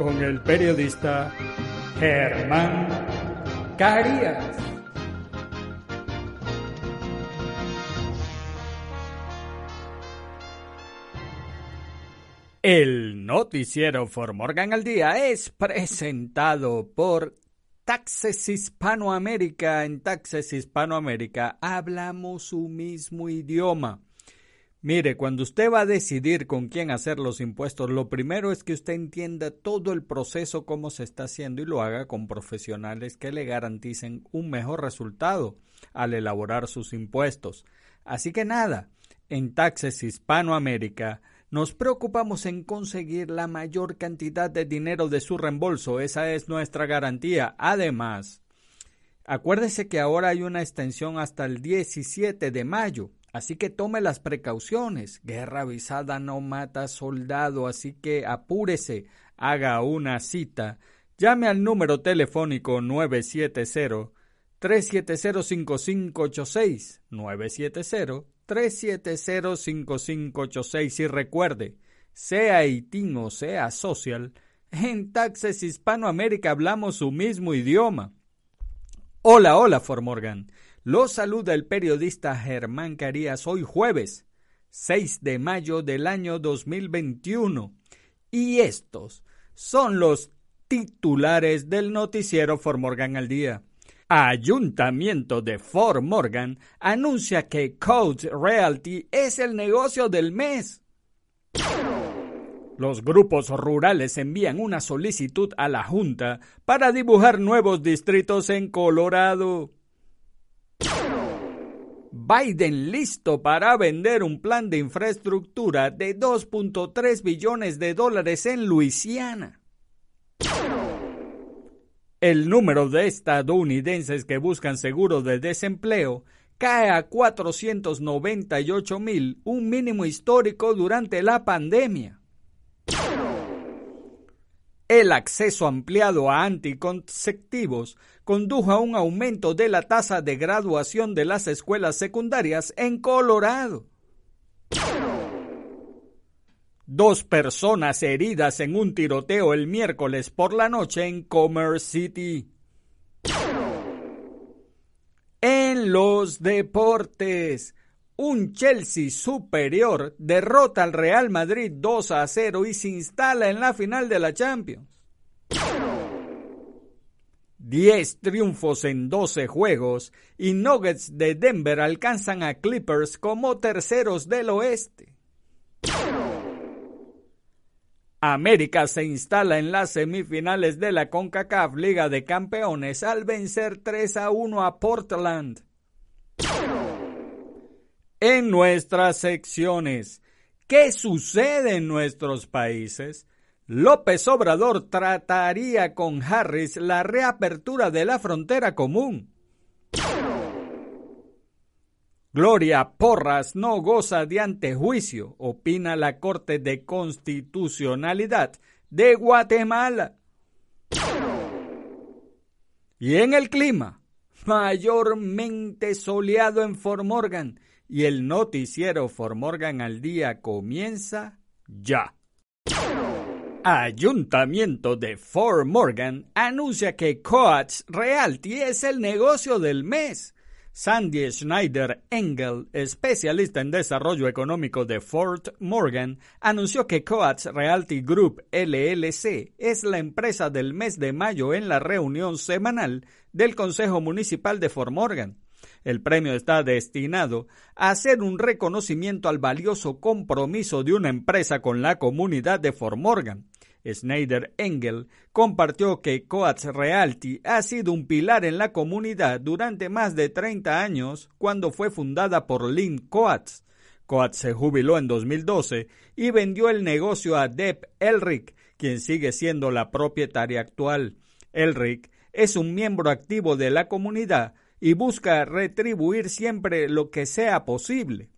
con el periodista Germán Carías. El noticiero For Morgan al Día es presentado por Taxes Hispanoamérica. En Taxes Hispanoamérica hablamos su mismo idioma. Mire, cuando usted va a decidir con quién hacer los impuestos, lo primero es que usted entienda todo el proceso, cómo se está haciendo y lo haga con profesionales que le garanticen un mejor resultado al elaborar sus impuestos. Así que nada, en Taxes Hispanoamérica nos preocupamos en conseguir la mayor cantidad de dinero de su reembolso, esa es nuestra garantía. Además, acuérdese que ahora hay una extensión hasta el 17 de mayo Así que tome las precauciones. Guerra avisada no mata soldado, así que apúrese, haga una cita. Llame al número telefónico 970 370 5586 970 370 5586 y recuerde, sea ITIN o sea social, en Taxes Hispanoamérica hablamos su mismo idioma. Hola, hola, Formorgan. Los saluda el periodista Germán Carías hoy jueves 6 de mayo del año 2021 y estos son los titulares del noticiero Fort Morgan al día. Ayuntamiento de Fort Morgan anuncia que Code Realty es el negocio del mes. Los grupos rurales envían una solicitud a la Junta para dibujar nuevos distritos en Colorado. Biden listo para vender un plan de infraestructura de 2.3 billones de dólares en Luisiana. El número de estadounidenses que buscan seguro de desempleo cae a 498 mil, un mínimo histórico durante la pandemia. El acceso ampliado a anticonceptivos condujo a un aumento de la tasa de graduación de las escuelas secundarias en Colorado. Dos personas heridas en un tiroteo el miércoles por la noche en Commerce City. En los deportes, un Chelsea superior derrota al Real Madrid 2 a 0 y se instala en la final de la Champions. 10 triunfos en 12 juegos y Nuggets de Denver alcanzan a Clippers como terceros del oeste. América se instala en las semifinales de la CONCACAF Liga de Campeones al vencer 3 a 1 a Portland en nuestras secciones. ¿Qué sucede en nuestros países? López Obrador trataría con Harris la reapertura de la frontera común. Gloria Porras no goza de antejuicio, opina la Corte de Constitucionalidad de Guatemala. Y en el clima, mayormente soleado en Formorgan y el noticiero Formorgan al día comienza ya. Ayuntamiento de Fort Morgan anuncia que Coats Realty es el negocio del mes. Sandy Schneider Engel, especialista en desarrollo económico de Fort Morgan, anunció que Coats Realty Group LLC es la empresa del mes de mayo en la reunión semanal del Consejo Municipal de Fort Morgan. El premio está destinado a hacer un reconocimiento al valioso compromiso de una empresa con la comunidad de Fort Morgan Schneider Engel compartió que Coats Realty ha sido un pilar en la comunidad durante más de 30 años cuando fue fundada por Lynn Coats. Coats se jubiló en 2012 y vendió el negocio a Deb Elric, quien sigue siendo la propietaria actual. Elric es un miembro activo de la comunidad y busca retribuir siempre lo que sea posible.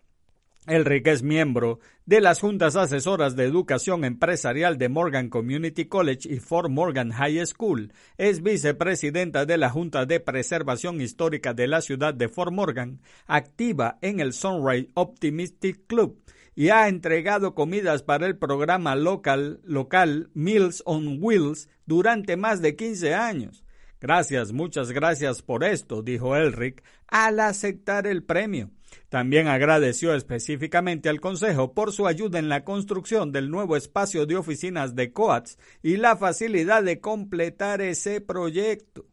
Elric es miembro de las juntas asesoras de educación empresarial de Morgan Community College y Fort Morgan High School. Es vicepresidenta de la Junta de Preservación Histórica de la ciudad de Fort Morgan, activa en el Sunrise Optimistic Club y ha entregado comidas para el programa local, local Meals on Wheels durante más de 15 años. Gracias, muchas gracias por esto, dijo Elric al aceptar el premio. También agradeció específicamente al Consejo por su ayuda en la construcción del nuevo espacio de oficinas de COATS y la facilidad de completar ese proyecto.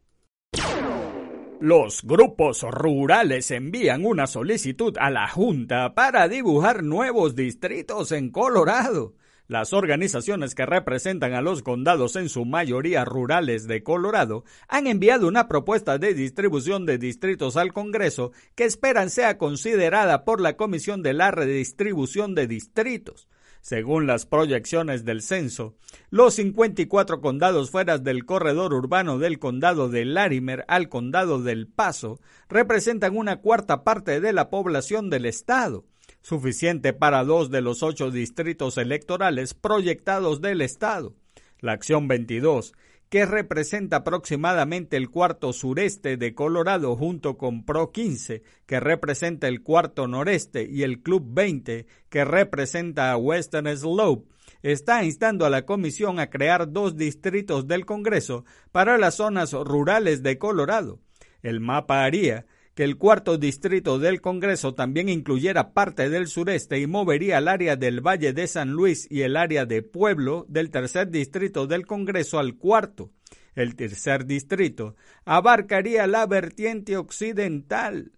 Los grupos rurales envían una solicitud a la Junta para dibujar nuevos distritos en Colorado. Las organizaciones que representan a los condados en su mayoría rurales de Colorado han enviado una propuesta de distribución de distritos al Congreso que esperan sea considerada por la Comisión de la Redistribución de Distritos. Según las proyecciones del censo, los 54 condados fuera del corredor urbano del condado de Larimer al condado del Paso representan una cuarta parte de la población del estado suficiente para dos de los ocho distritos electorales proyectados del Estado. La acción 22, que representa aproximadamente el cuarto sureste de Colorado junto con Pro 15, que representa el cuarto noreste, y el Club 20, que representa a Western Slope, está instando a la Comisión a crear dos distritos del Congreso para las zonas rurales de Colorado. El mapa haría que el cuarto distrito del Congreso también incluyera parte del sureste y movería el área del Valle de San Luis y el área de Pueblo del tercer distrito del Congreso al cuarto. El tercer distrito abarcaría la vertiente occidental.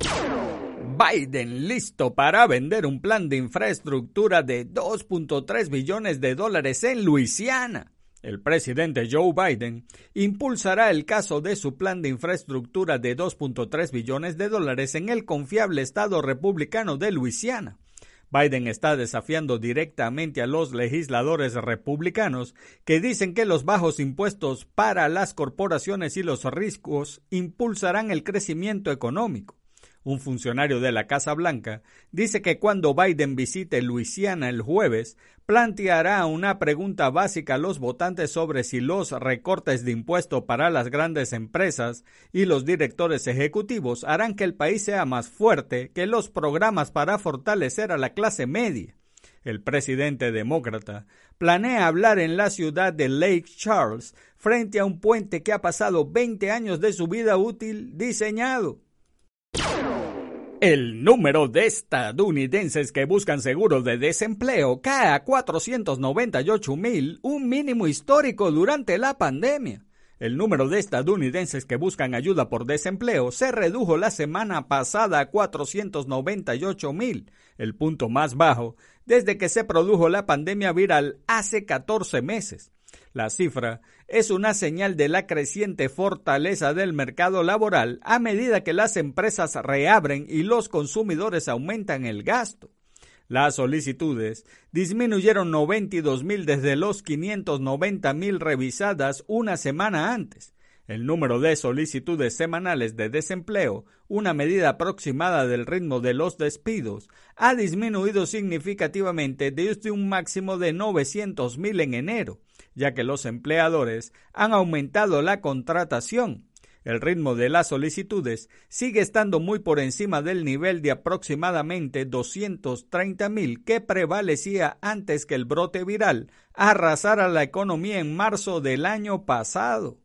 Biden listo para vender un plan de infraestructura de 2.3 billones de dólares en Luisiana. El presidente Joe Biden impulsará el caso de su plan de infraestructura de 2.3 billones de dólares en el confiable estado republicano de Luisiana. Biden está desafiando directamente a los legisladores republicanos que dicen que los bajos impuestos para las corporaciones y los riesgos impulsarán el crecimiento económico. Un funcionario de la Casa Blanca dice que cuando Biden visite Luisiana el jueves, planteará una pregunta básica a los votantes sobre si los recortes de impuestos para las grandes empresas y los directores ejecutivos harán que el país sea más fuerte que los programas para fortalecer a la clase media. El presidente demócrata planea hablar en la ciudad de Lake Charles frente a un puente que ha pasado 20 años de su vida útil diseñado. El número de estadounidenses que buscan seguro de desempleo cae a 498 mil, un mínimo histórico durante la pandemia. El número de estadounidenses que buscan ayuda por desempleo se redujo la semana pasada a 498 mil, el punto más bajo desde que se produjo la pandemia viral hace 14 meses. La cifra es una señal de la creciente fortaleza del mercado laboral a medida que las empresas reabren y los consumidores aumentan el gasto. Las solicitudes disminuyeron 92 mil desde los 590 mil revisadas una semana antes. El número de solicitudes semanales de desempleo, una medida aproximada del ritmo de los despidos, ha disminuido significativamente desde un máximo de 900.000 en enero, ya que los empleadores han aumentado la contratación. El ritmo de las solicitudes sigue estando muy por encima del nivel de aproximadamente 230.000 que prevalecía antes que el brote viral arrasara la economía en marzo del año pasado.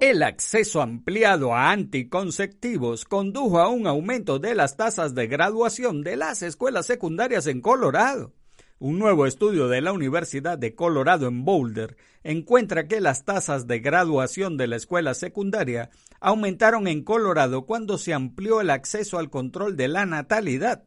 El acceso ampliado a anticonceptivos condujo a un aumento de las tasas de graduación de las escuelas secundarias en Colorado. Un nuevo estudio de la Universidad de Colorado en Boulder encuentra que las tasas de graduación de la escuela secundaria aumentaron en Colorado cuando se amplió el acceso al control de la natalidad.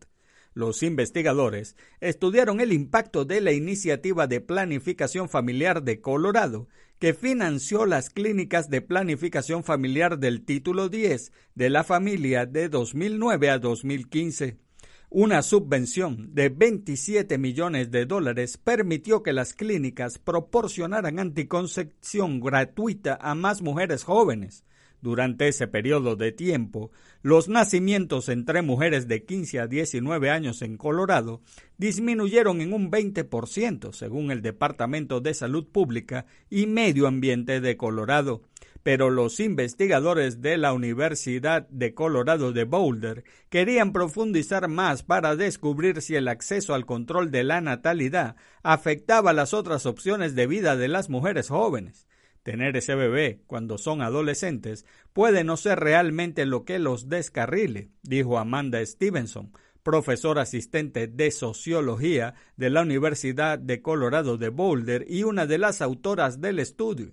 Los investigadores estudiaron el impacto de la iniciativa de planificación familiar de Colorado, que financió las clínicas de planificación familiar del título 10 de la familia de 2009 a 2015. Una subvención de 27 millones de dólares permitió que las clínicas proporcionaran anticoncepción gratuita a más mujeres jóvenes. Durante ese periodo de tiempo, los nacimientos entre mujeres de 15 a 19 años en Colorado disminuyeron en un 20%, según el Departamento de Salud Pública y Medio Ambiente de Colorado. Pero los investigadores de la Universidad de Colorado de Boulder querían profundizar más para descubrir si el acceso al control de la natalidad afectaba las otras opciones de vida de las mujeres jóvenes. Tener ese bebé cuando son adolescentes puede no ser realmente lo que los descarrile, dijo Amanda Stevenson, profesora asistente de sociología de la Universidad de Colorado de Boulder y una de las autoras del estudio.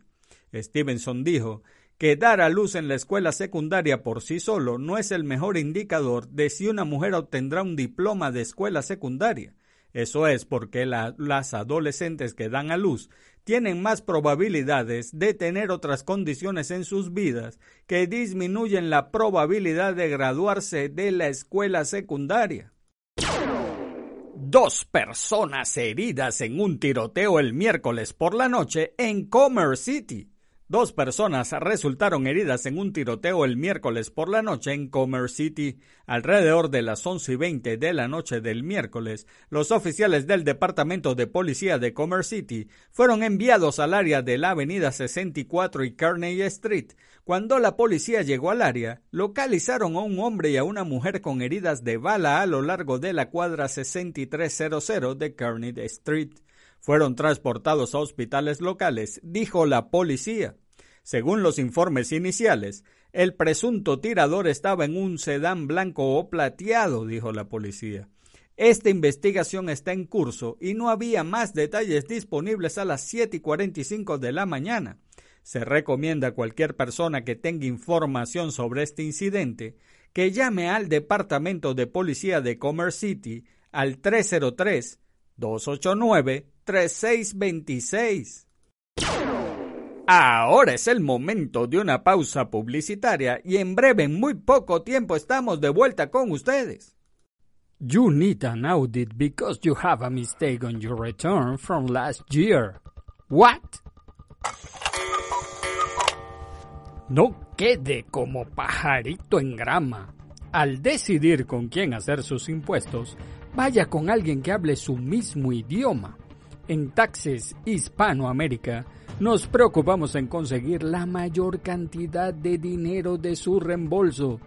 Stevenson dijo que dar a luz en la escuela secundaria por sí solo no es el mejor indicador de si una mujer obtendrá un diploma de escuela secundaria. Eso es porque las adolescentes que dan a luz tienen más probabilidades de tener otras condiciones en sus vidas que disminuyen la probabilidad de graduarse de la escuela secundaria. Dos personas heridas en un tiroteo el miércoles por la noche en Commerce City. Dos personas resultaron heridas en un tiroteo el miércoles por la noche en Commerce City. Alrededor de las 11 y 20 de la noche del miércoles, los oficiales del Departamento de Policía de Commerce City fueron enviados al área de la Avenida 64 y Kearney Street. Cuando la policía llegó al área, localizaron a un hombre y a una mujer con heridas de bala a lo largo de la cuadra 6300 de Kearney Street fueron transportados a hospitales locales, dijo la policía. Según los informes iniciales, el presunto tirador estaba en un sedán blanco o plateado, dijo la policía. Esta investigación está en curso y no había más detalles disponibles a las 7 y 45 de la mañana. Se recomienda a cualquier persona que tenga información sobre este incidente que llame al Departamento de Policía de Commerce City al 303 289 3626. Ahora es el momento de una pausa publicitaria y en breve, en muy poco tiempo, estamos de vuelta con ustedes. You need an audit because you have a mistake on your return from last year. What? No quede como pajarito en grama. Al decidir con quién hacer sus impuestos, vaya con alguien que hable su mismo idioma en Taxes Hispanoamérica, nos preocupamos en conseguir la mayor cantidad de dinero de su reembolso.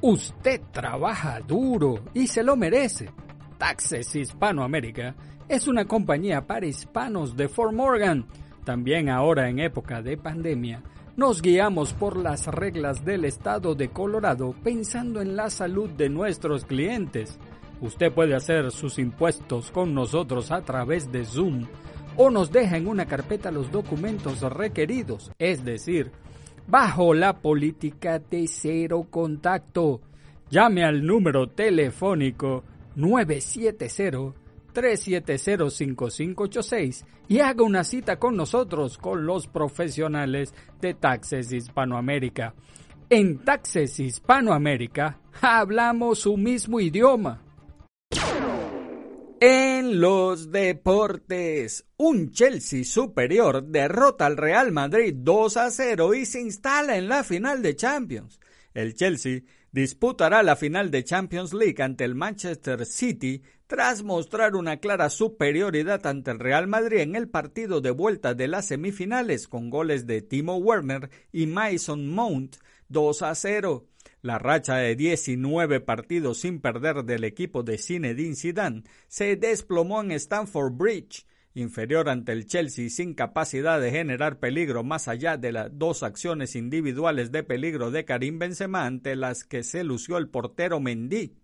Usted trabaja duro y se lo merece. Taxes Hispanoamérica es una compañía para hispanos de Fort Morgan. También ahora en época de pandemia, nos guiamos por las reglas del estado de Colorado pensando en la salud de nuestros clientes. Usted puede hacer sus impuestos con nosotros a través de Zoom o nos deja en una carpeta los documentos requeridos, es decir, bajo la política de cero contacto. Llame al número telefónico 970-370-5586 y haga una cita con nosotros, con los profesionales de Taxes Hispanoamérica. En Taxes Hispanoamérica hablamos su mismo idioma. En los deportes, un Chelsea superior derrota al Real Madrid 2 a 0 y se instala en la final de Champions. El Chelsea disputará la final de Champions League ante el Manchester City tras mostrar una clara superioridad ante el Real Madrid en el partido de vuelta de las semifinales con goles de Timo Werner y Mason Mount 2 a 0. La racha de 19 partidos sin perder del equipo de Zinedine Zidane se desplomó en Stamford Bridge, inferior ante el Chelsea sin capacidad de generar peligro más allá de las dos acciones individuales de peligro de Karim Benzema ante las que se lució el portero Mendy.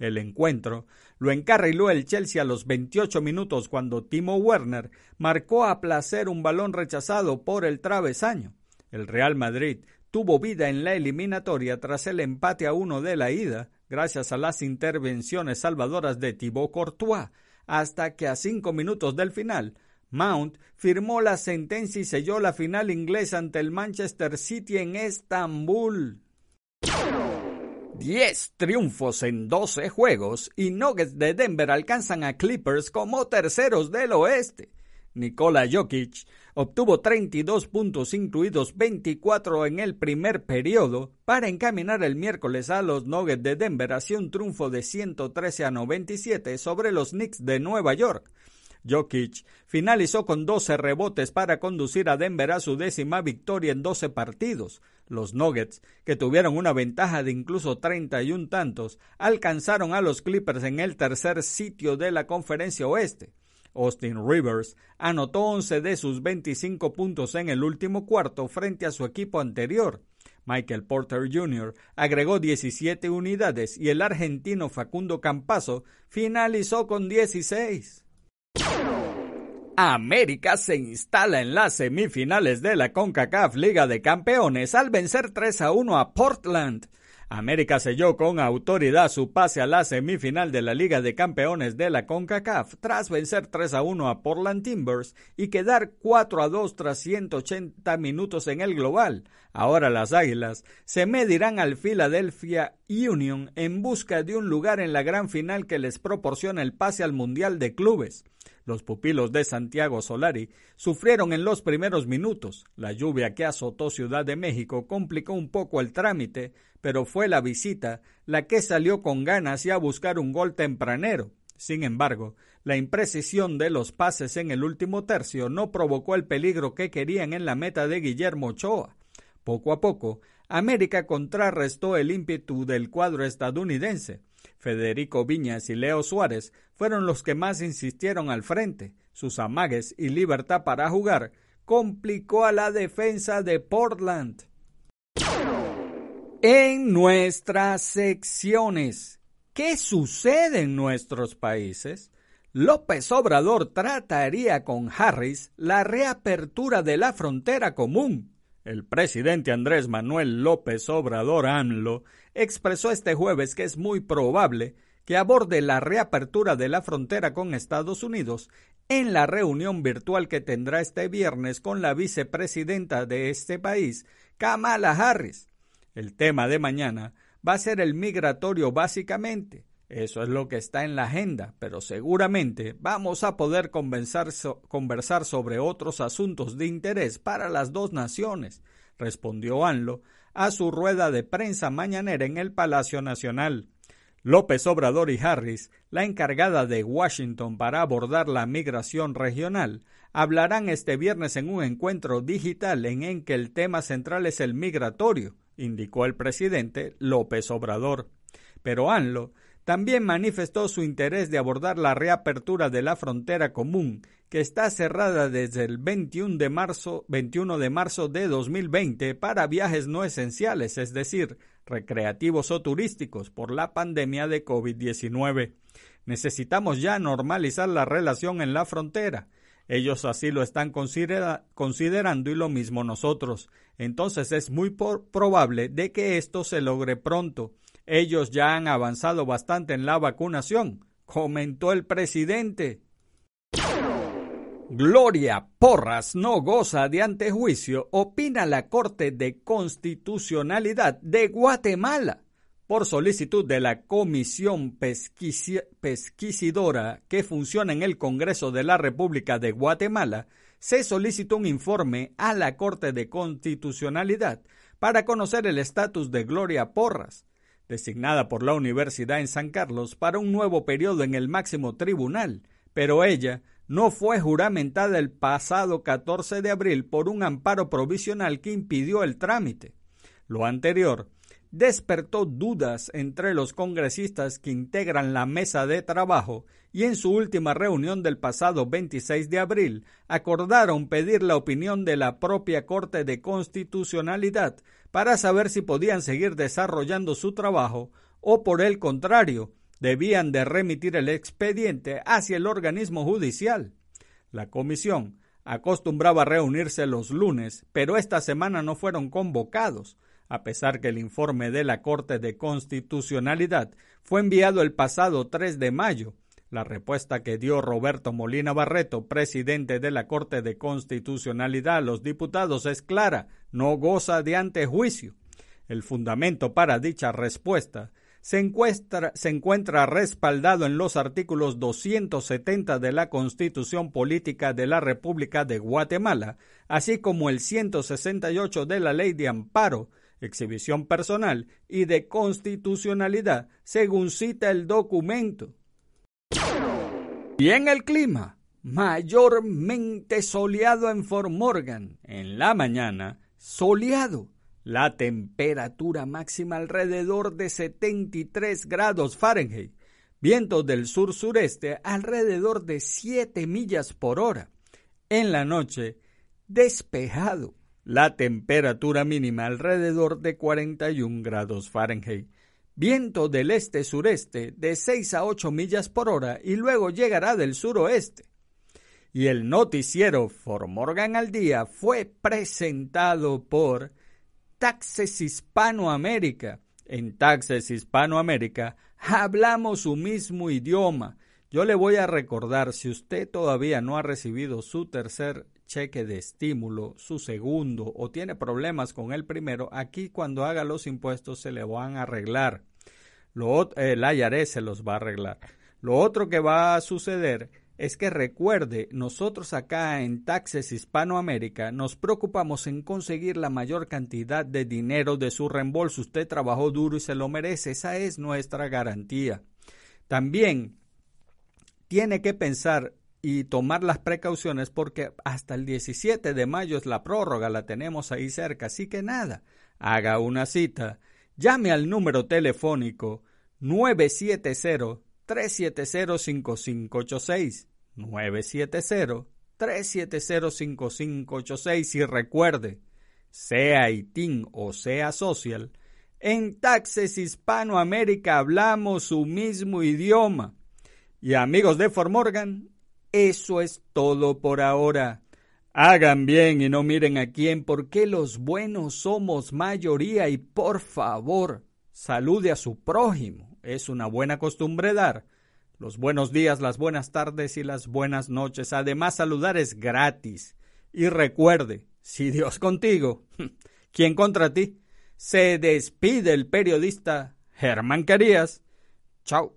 El encuentro lo encarriló el Chelsea a los 28 minutos cuando Timo Werner marcó a placer un balón rechazado por el travesaño. El Real Madrid tuvo vida en la eliminatoria tras el empate a uno de la ida, gracias a las intervenciones salvadoras de Thibaut Courtois, hasta que a cinco minutos del final, Mount firmó la sentencia y selló la final inglesa ante el Manchester City en Estambul. Diez triunfos en doce juegos y Nuggets de Denver alcanzan a Clippers como terceros del oeste. Nikola Jokic obtuvo 32 puntos incluidos 24 en el primer periodo para encaminar el miércoles a los Nuggets de Denver hacia un triunfo de 113 a 97 sobre los Knicks de Nueva York. Jokic finalizó con 12 rebotes para conducir a Denver a su décima victoria en 12 partidos. Los Nuggets, que tuvieron una ventaja de incluso 31 tantos, alcanzaron a los Clippers en el tercer sitio de la conferencia oeste. Austin Rivers anotó 11 de sus 25 puntos en el último cuarto frente a su equipo anterior. Michael Porter Jr. agregó 17 unidades y el argentino Facundo Campazo finalizó con 16. América se instala en las semifinales de la CONCACAF Liga de Campeones al vencer 3 a 1 a Portland. América selló con autoridad su pase a la semifinal de la Liga de Campeones de la CONCACAF tras vencer 3 a 1 a Portland Timbers y quedar 4 a 2 tras 180 minutos en el global. Ahora las Águilas se medirán al Philadelphia Union en busca de un lugar en la gran final que les proporciona el pase al Mundial de Clubes. Los pupilos de Santiago Solari sufrieron en los primeros minutos. La lluvia que azotó Ciudad de México complicó un poco el trámite, pero fue la visita la que salió con ganas y a buscar un gol tempranero. Sin embargo, la imprecisión de los pases en el último tercio no provocó el peligro que querían en la meta de Guillermo Ochoa. Poco a poco, América contrarrestó el ímpetu del cuadro estadounidense. Federico Viñas y Leo Suárez fueron los que más insistieron al frente. Sus amagues y libertad para jugar complicó a la defensa de Portland. En nuestras secciones, ¿qué sucede en nuestros países? López Obrador trataría con Harris la reapertura de la frontera común. El presidente Andrés Manuel López Obrador AMLO expresó este jueves que es muy probable que aborde la reapertura de la frontera con Estados Unidos en la reunión virtual que tendrá este viernes con la vicepresidenta de este país, Kamala Harris. El tema de mañana va a ser el migratorio básicamente. Eso es lo que está en la agenda, pero seguramente vamos a poder conversar, sobre otros asuntos de interés para las dos naciones, respondió ANLO a su rueda de prensa mañanera en el Palacio Nacional. López Obrador y Harris, la encargada de Washington para abordar la migración regional, hablarán este viernes en un encuentro digital en el que el tema central es el migratorio, indicó el presidente López Obrador. Pero ANLO también manifestó su interés de abordar la reapertura de la frontera común, que está cerrada desde el 21 de marzo, 21 de marzo de 2020 para viajes no esenciales, es decir, recreativos o turísticos por la pandemia de COVID-19. Necesitamos ya normalizar la relación en la frontera. Ellos así lo están considerando y lo mismo nosotros. Entonces es muy probable de que esto se logre pronto. Ellos ya han avanzado bastante en la vacunación, comentó el presidente. Gloria Porras no goza de antejuicio, opina la Corte de Constitucionalidad de Guatemala. por solicitud de la Comisión Pesquisidora que funciona en el Congreso de la República de Guatemala, se solicitó un informe a la Corte de Constitucionalidad para conocer el estatus de Gloria Porras, designada por la Universidad en San Carlos para un nuevo periodo en el máximo tribunal, pero ella no fue juramentada el pasado 14 de abril por un amparo provisional que impidió el trámite. Lo anterior despertó dudas entre los congresistas que integran la mesa de trabajo y en su última reunión del pasado 26 de abril acordaron pedir la opinión de la propia Corte de Constitucionalidad para saber si podían seguir desarrollando su trabajo o por el contrario debían de remitir el expediente hacia el organismo judicial. La comisión acostumbraba reunirse los lunes, pero esta semana no fueron convocados, a pesar que el informe de la Corte de Constitucionalidad fue enviado el pasado 3 de mayo. La respuesta que dio Roberto Molina Barreto, presidente de la Corte de Constitucionalidad a los diputados es clara, no goza de antejuicio. El fundamento para dicha respuesta se encuentra, se encuentra, respaldado en los artículos 270 de la Constitución Política de la República de Guatemala, así como el 168 de la Ley de Amparo, exhibición personal y de constitucionalidad, según cita el documento. Y en el clima, mayormente soleado en Fort Morgan, en la mañana, soleado. La temperatura máxima alrededor de 73 grados Fahrenheit. Vientos del sur-sureste alrededor de 7 millas por hora. En la noche, despejado la temperatura mínima alrededor de 41 grados Fahrenheit. Viento del este-sureste de 6 a 8 millas por hora y luego llegará del suroeste. Y el noticiero For Morgan al día fue presentado por Taxes Hispanoamérica. En Taxes Hispanoamérica hablamos su mismo idioma. Yo le voy a recordar, si usted todavía no ha recibido su tercer cheque de estímulo, su segundo o tiene problemas con el primero, aquí cuando haga los impuestos se le van a arreglar. Lo, el IRS se los va a arreglar. Lo otro que va a suceder es que recuerde, nosotros acá en Taxes Hispanoamérica nos preocupamos en conseguir la mayor cantidad de dinero de su reembolso. Usted trabajó duro y se lo merece. Esa es nuestra garantía. También tiene que pensar y tomar las precauciones porque hasta el 17 de mayo es la prórroga, la tenemos ahí cerca, así que nada, haga una cita, llame al número telefónico 970-370-5586, 970-370-5586 y recuerde, sea ITIN o sea social, en Taxes Hispanoamérica hablamos su mismo idioma. Y amigos de Formorgan, eso es todo por ahora. Hagan bien y no miren a quién, porque los buenos somos mayoría y por favor, salude a su prójimo. Es una buena costumbre dar. Los buenos días, las buenas tardes y las buenas noches. Además, saludar es gratis. Y recuerde, si Dios contigo, ¿quién contra ti? Se despide el periodista Germán Carías. Chao.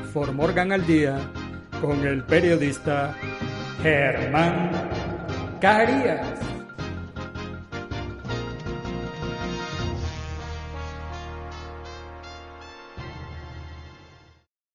For Morgan al Día con el periodista Germán Carías.